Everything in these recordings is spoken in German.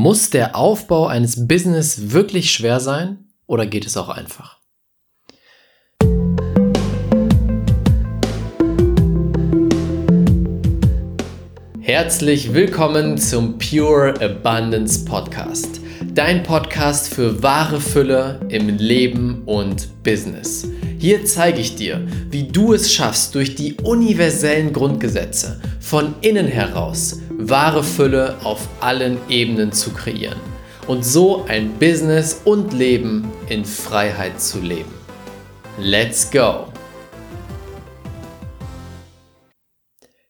Muss der Aufbau eines Business wirklich schwer sein oder geht es auch einfach? Herzlich willkommen zum Pure Abundance Podcast. Dein Podcast für wahre Fülle im Leben und Business. Hier zeige ich dir, wie du es schaffst, durch die universellen Grundgesetze von innen heraus wahre Fülle auf allen Ebenen zu kreieren und so ein Business und Leben in Freiheit zu leben. Let's go!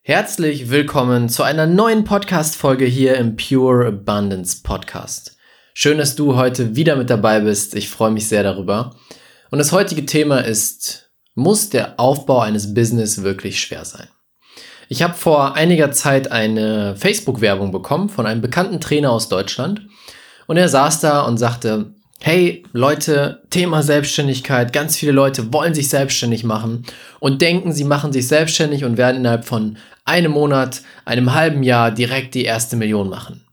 Herzlich willkommen zu einer neuen Podcast-Folge hier im Pure Abundance Podcast. Schön, dass du heute wieder mit dabei bist. Ich freue mich sehr darüber. Und das heutige Thema ist, muss der Aufbau eines Business wirklich schwer sein? Ich habe vor einiger Zeit eine Facebook-Werbung bekommen von einem bekannten Trainer aus Deutschland. Und er saß da und sagte, hey Leute, Thema Selbstständigkeit, ganz viele Leute wollen sich selbstständig machen und denken, sie machen sich selbstständig und werden innerhalb von einem Monat, einem halben Jahr direkt die erste Million machen.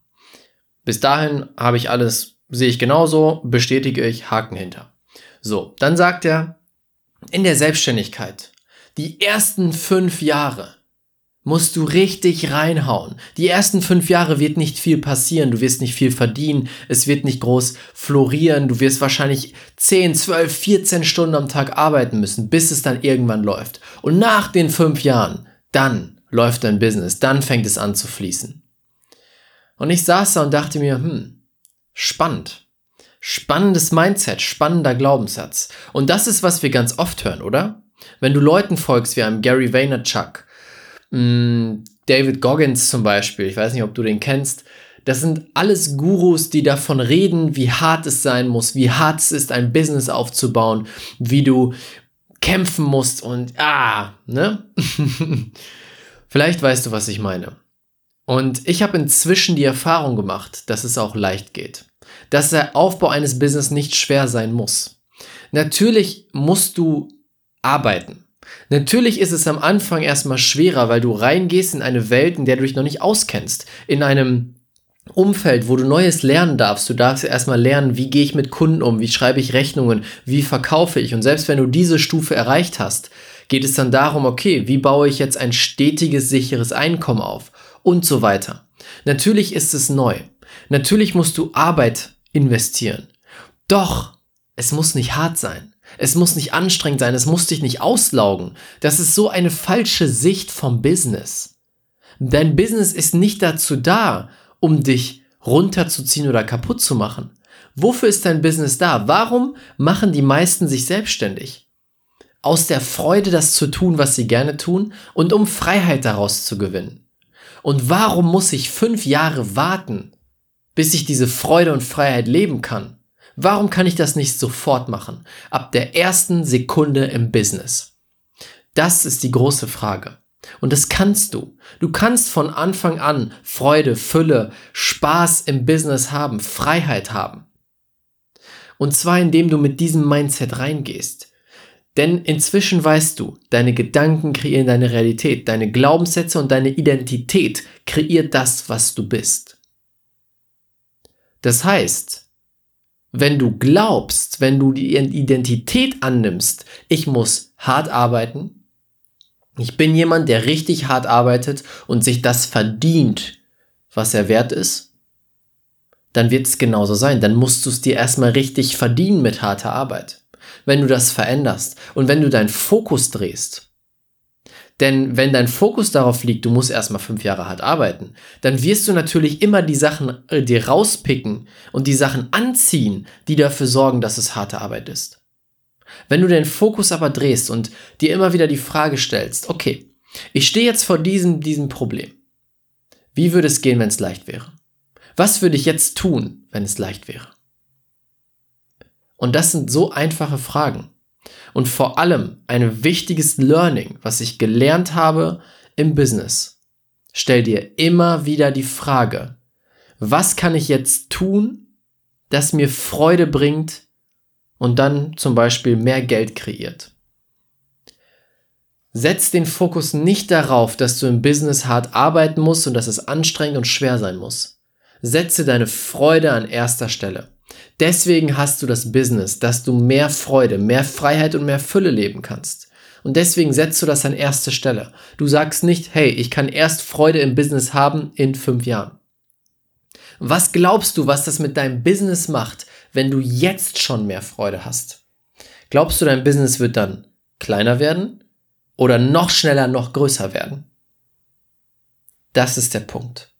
Bis dahin habe ich alles, sehe ich genauso, bestätige ich, Haken hinter. So, dann sagt er, in der Selbstständigkeit, die ersten fünf Jahre musst du richtig reinhauen. Die ersten fünf Jahre wird nicht viel passieren, du wirst nicht viel verdienen, es wird nicht groß florieren, du wirst wahrscheinlich 10, 12, 14 Stunden am Tag arbeiten müssen, bis es dann irgendwann läuft. Und nach den fünf Jahren, dann läuft dein Business, dann fängt es an zu fließen. Und ich saß da und dachte mir, hm, spannend. Spannendes Mindset, spannender Glaubenssatz. Und das ist, was wir ganz oft hören, oder? Wenn du Leuten folgst wie einem Gary Vaynerchuk, Mm, David Goggins zum Beispiel, ich weiß nicht, ob du den kennst. Das sind alles Gurus, die davon reden, wie hart es sein muss, wie hart es ist, ein Business aufzubauen, wie du kämpfen musst und ah, ne? Vielleicht weißt du, was ich meine. Und ich habe inzwischen die Erfahrung gemacht, dass es auch leicht geht. Dass der Aufbau eines Business nicht schwer sein muss. Natürlich musst du arbeiten. Natürlich ist es am Anfang erstmal schwerer, weil du reingehst in eine Welt, in der du dich noch nicht auskennst. In einem Umfeld, wo du Neues lernen darfst. Du darfst erstmal lernen, wie gehe ich mit Kunden um, wie schreibe ich Rechnungen, wie verkaufe ich. Und selbst wenn du diese Stufe erreicht hast, geht es dann darum, okay, wie baue ich jetzt ein stetiges, sicheres Einkommen auf und so weiter. Natürlich ist es neu. Natürlich musst du Arbeit investieren. Doch, es muss nicht hart sein. Es muss nicht anstrengend sein, es muss dich nicht auslaugen. Das ist so eine falsche Sicht vom Business. Dein Business ist nicht dazu da, um dich runterzuziehen oder kaputt zu machen. Wofür ist dein Business da? Warum machen die meisten sich selbstständig? Aus der Freude, das zu tun, was sie gerne tun und um Freiheit daraus zu gewinnen. Und warum muss ich fünf Jahre warten, bis ich diese Freude und Freiheit leben kann? Warum kann ich das nicht sofort machen? Ab der ersten Sekunde im Business. Das ist die große Frage. Und das kannst du. Du kannst von Anfang an Freude, Fülle, Spaß im Business haben, Freiheit haben. Und zwar indem du mit diesem Mindset reingehst. Denn inzwischen weißt du, deine Gedanken kreieren deine Realität, deine Glaubenssätze und deine Identität kreiert das, was du bist. Das heißt, wenn du glaubst, wenn du die Identität annimmst, ich muss hart arbeiten, ich bin jemand, der richtig hart arbeitet und sich das verdient, was er wert ist, dann wird es genauso sein. Dann musst du es dir erstmal richtig verdienen mit harter Arbeit. Wenn du das veränderst und wenn du deinen Fokus drehst, denn wenn dein Fokus darauf liegt, du musst erstmal fünf Jahre hart arbeiten, dann wirst du natürlich immer die Sachen äh, dir rauspicken und die Sachen anziehen, die dafür sorgen, dass es harte Arbeit ist. Wenn du den Fokus aber drehst und dir immer wieder die Frage stellst, okay, ich stehe jetzt vor diesem, diesem Problem. Wie würde es gehen, wenn es leicht wäre? Was würde ich jetzt tun, wenn es leicht wäre? Und das sind so einfache Fragen. Und vor allem ein wichtiges Learning, was ich gelernt habe im Business. Stell dir immer wieder die Frage, was kann ich jetzt tun, das mir Freude bringt und dann zum Beispiel mehr Geld kreiert. Setz den Fokus nicht darauf, dass du im Business hart arbeiten musst und dass es anstrengend und schwer sein muss. Setze deine Freude an erster Stelle. Deswegen hast du das Business, dass du mehr Freude, mehr Freiheit und mehr Fülle leben kannst. Und deswegen setzt du das an erste Stelle. Du sagst nicht, hey, ich kann erst Freude im Business haben in fünf Jahren. Was glaubst du, was das mit deinem Business macht, wenn du jetzt schon mehr Freude hast? Glaubst du, dein Business wird dann kleiner werden oder noch schneller, noch größer werden? Das ist der Punkt.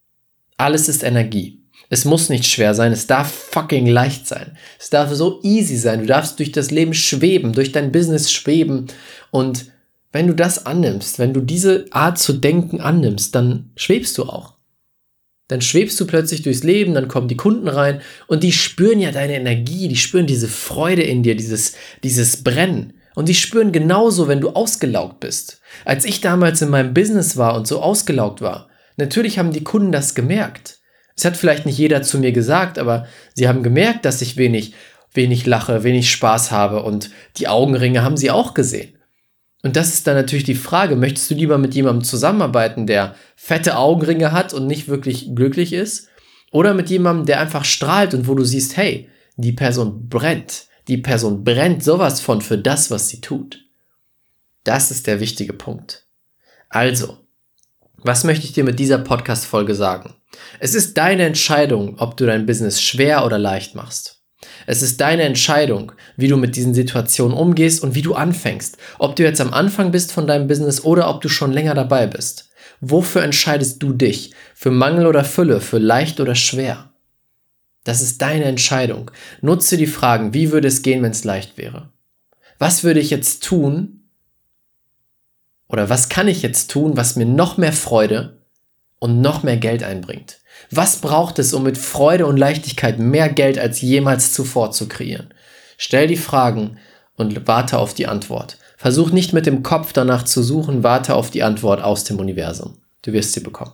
Alles ist Energie. Es muss nicht schwer sein, es darf fucking leicht sein. Es darf so easy sein. Du darfst durch das Leben schweben, durch dein Business schweben. Und wenn du das annimmst, wenn du diese Art zu denken annimmst, dann schwebst du auch. Dann schwebst du plötzlich durchs Leben, dann kommen die Kunden rein und die spüren ja deine Energie, die spüren diese Freude in dir, dieses, dieses Brennen. Und die spüren genauso, wenn du ausgelaugt bist. Als ich damals in meinem Business war und so ausgelaugt war, natürlich haben die Kunden das gemerkt. Es hat vielleicht nicht jeder zu mir gesagt, aber sie haben gemerkt, dass ich wenig, wenig lache, wenig Spaß habe und die Augenringe haben sie auch gesehen. Und das ist dann natürlich die Frage, möchtest du lieber mit jemandem zusammenarbeiten, der fette Augenringe hat und nicht wirklich glücklich ist? Oder mit jemandem, der einfach strahlt und wo du siehst, hey, die Person brennt. Die Person brennt sowas von für das, was sie tut. Das ist der wichtige Punkt. Also, was möchte ich dir mit dieser Podcast-Folge sagen? Es ist deine Entscheidung, ob du dein Business schwer oder leicht machst. Es ist deine Entscheidung, wie du mit diesen Situationen umgehst und wie du anfängst. Ob du jetzt am Anfang bist von deinem Business oder ob du schon länger dabei bist. Wofür entscheidest du dich? Für Mangel oder Fülle? Für leicht oder schwer? Das ist deine Entscheidung. Nutze die Fragen, wie würde es gehen, wenn es leicht wäre? Was würde ich jetzt tun, oder was kann ich jetzt tun, was mir noch mehr Freude und noch mehr Geld einbringt? Was braucht es, um mit Freude und Leichtigkeit mehr Geld als jemals zuvor zu kreieren? Stell die Fragen und warte auf die Antwort. Versuch nicht mit dem Kopf danach zu suchen, warte auf die Antwort aus dem Universum. Du wirst sie bekommen.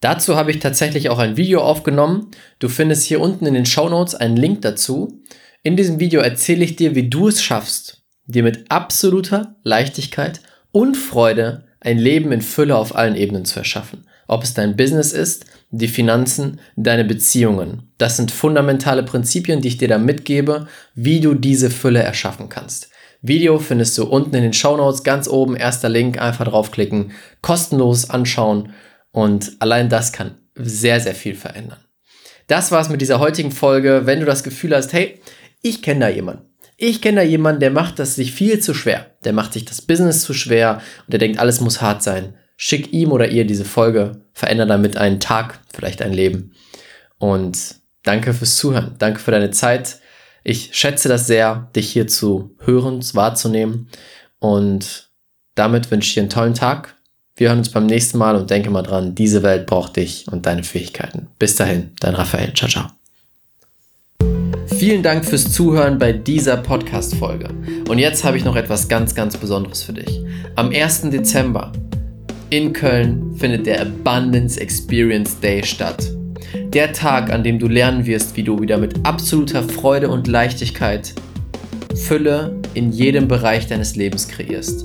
Dazu habe ich tatsächlich auch ein Video aufgenommen. Du findest hier unten in den Show Notes einen Link dazu. In diesem Video erzähle ich dir, wie du es schaffst, dir mit absoluter Leichtigkeit und Freude ein Leben in Fülle auf allen Ebenen zu erschaffen. Ob es dein Business ist, die Finanzen, deine Beziehungen. Das sind fundamentale Prinzipien, die ich dir da mitgebe, wie du diese Fülle erschaffen kannst. Video findest du unten in den Show Notes, ganz oben, erster Link, einfach draufklicken, kostenlos anschauen und allein das kann sehr, sehr viel verändern. Das war's mit dieser heutigen Folge. Wenn du das Gefühl hast, hey, ich kenne da jemanden, ich kenne da jemanden, der macht das sich viel zu schwer. Der macht sich das Business zu schwer und der denkt, alles muss hart sein. Schick ihm oder ihr diese Folge, verändere damit einen Tag, vielleicht ein Leben. Und danke fürs Zuhören. Danke für deine Zeit. Ich schätze das sehr, dich hier zu hören, wahrzunehmen. Und damit wünsche ich dir einen tollen Tag. Wir hören uns beim nächsten Mal und denke mal dran, diese Welt braucht dich und deine Fähigkeiten. Bis dahin, dein Raphael. Ciao, ciao. Vielen Dank fürs Zuhören bei dieser Podcast-Folge. Und jetzt habe ich noch etwas ganz, ganz Besonderes für dich. Am 1. Dezember in Köln findet der Abundance Experience Day statt. Der Tag, an dem du lernen wirst, wie du wieder mit absoluter Freude und Leichtigkeit Fülle in jedem Bereich deines Lebens kreierst.